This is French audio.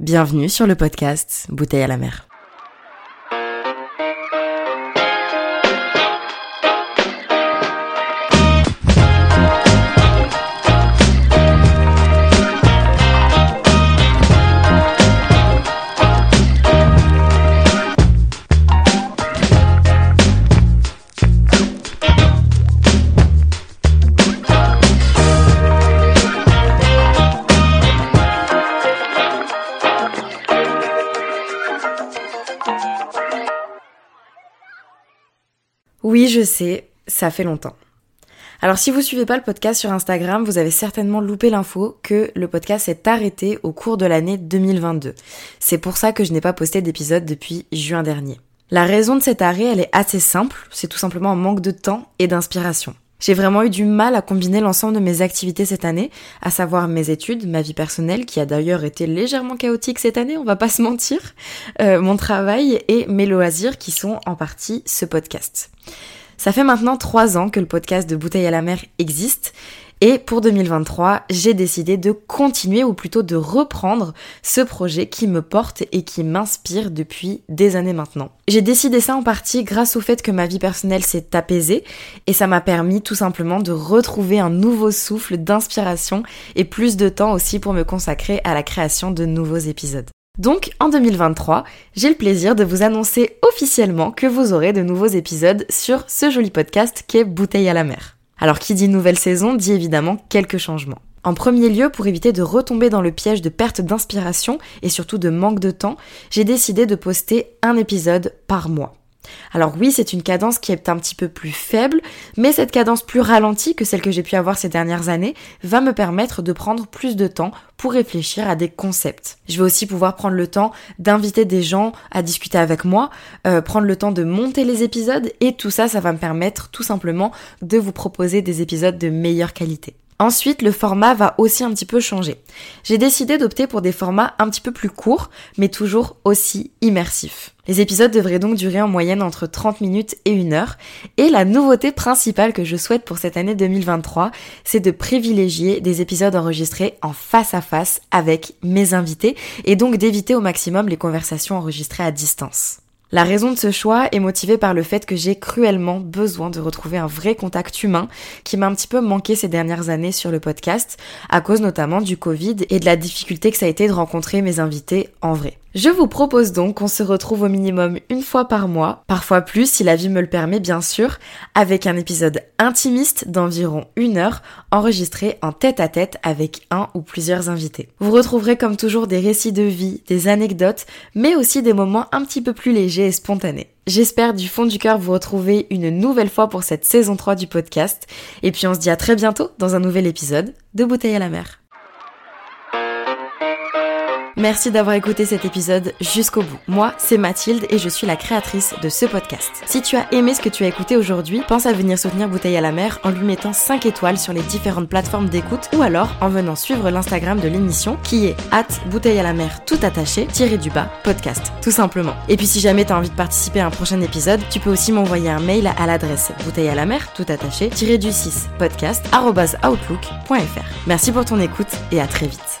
Bienvenue sur le podcast Bouteille à la mer. Oui, je sais, ça fait longtemps. Alors si vous suivez pas le podcast sur Instagram, vous avez certainement loupé l'info que le podcast s'est arrêté au cours de l'année 2022. C'est pour ça que je n'ai pas posté d'épisode depuis juin dernier. La raison de cet arrêt, elle est assez simple, c'est tout simplement un manque de temps et d'inspiration. J'ai vraiment eu du mal à combiner l'ensemble de mes activités cette année, à savoir mes études, ma vie personnelle, qui a d'ailleurs été légèrement chaotique cette année, on va pas se mentir, euh, mon travail et mes loisirs qui sont en partie ce podcast. Ça fait maintenant trois ans que le podcast de Bouteille à la mer existe et pour 2023, j'ai décidé de continuer ou plutôt de reprendre ce projet qui me porte et qui m'inspire depuis des années maintenant. J'ai décidé ça en partie grâce au fait que ma vie personnelle s'est apaisée et ça m'a permis tout simplement de retrouver un nouveau souffle d'inspiration et plus de temps aussi pour me consacrer à la création de nouveaux épisodes. Donc en 2023, j'ai le plaisir de vous annoncer officiellement que vous aurez de nouveaux épisodes sur ce joli podcast qu'est Bouteille à la mer. Alors qui dit nouvelle saison dit évidemment quelques changements. En premier lieu, pour éviter de retomber dans le piège de perte d'inspiration et surtout de manque de temps, j'ai décidé de poster un épisode par mois. Alors oui, c'est une cadence qui est un petit peu plus faible, mais cette cadence plus ralentie que celle que j'ai pu avoir ces dernières années va me permettre de prendre plus de temps pour réfléchir à des concepts. Je vais aussi pouvoir prendre le temps d'inviter des gens à discuter avec moi, euh, prendre le temps de monter les épisodes, et tout ça, ça va me permettre tout simplement de vous proposer des épisodes de meilleure qualité. Ensuite, le format va aussi un petit peu changer. J'ai décidé d'opter pour des formats un petit peu plus courts, mais toujours aussi immersifs. Les épisodes devraient donc durer en moyenne entre 30 minutes et 1 heure. Et la nouveauté principale que je souhaite pour cette année 2023, c'est de privilégier des épisodes enregistrés en face à face avec mes invités et donc d'éviter au maximum les conversations enregistrées à distance. La raison de ce choix est motivée par le fait que j'ai cruellement besoin de retrouver un vrai contact humain qui m'a un petit peu manqué ces dernières années sur le podcast, à cause notamment du Covid et de la difficulté que ça a été de rencontrer mes invités en vrai. Je vous propose donc qu'on se retrouve au minimum une fois par mois, parfois plus si la vie me le permet bien sûr, avec un épisode intimiste d'environ une heure enregistré en tête à tête avec un ou plusieurs invités. Vous retrouverez comme toujours des récits de vie, des anecdotes, mais aussi des moments un petit peu plus légers et spontanés. J'espère du fond du cœur vous retrouver une nouvelle fois pour cette saison 3 du podcast, et puis on se dit à très bientôt dans un nouvel épisode de Bouteille à la mer. Merci d'avoir écouté cet épisode jusqu'au bout. Moi, c'est Mathilde et je suis la créatrice de ce podcast. Si tu as aimé ce que tu as écouté aujourd'hui, pense à venir soutenir Bouteille à la mer en lui mettant 5 étoiles sur les différentes plateformes d'écoute ou alors en venant suivre l'Instagram de l'émission qui est at bouteille à la mer tout attaché, tiré du bas, podcast, tout simplement. Et puis si jamais tu as envie de participer à un prochain épisode, tu peux aussi m'envoyer un mail à l'adresse bouteille à la mer tout attaché, tiré du 6, podcast, outlook.fr. Merci pour ton écoute et à très vite.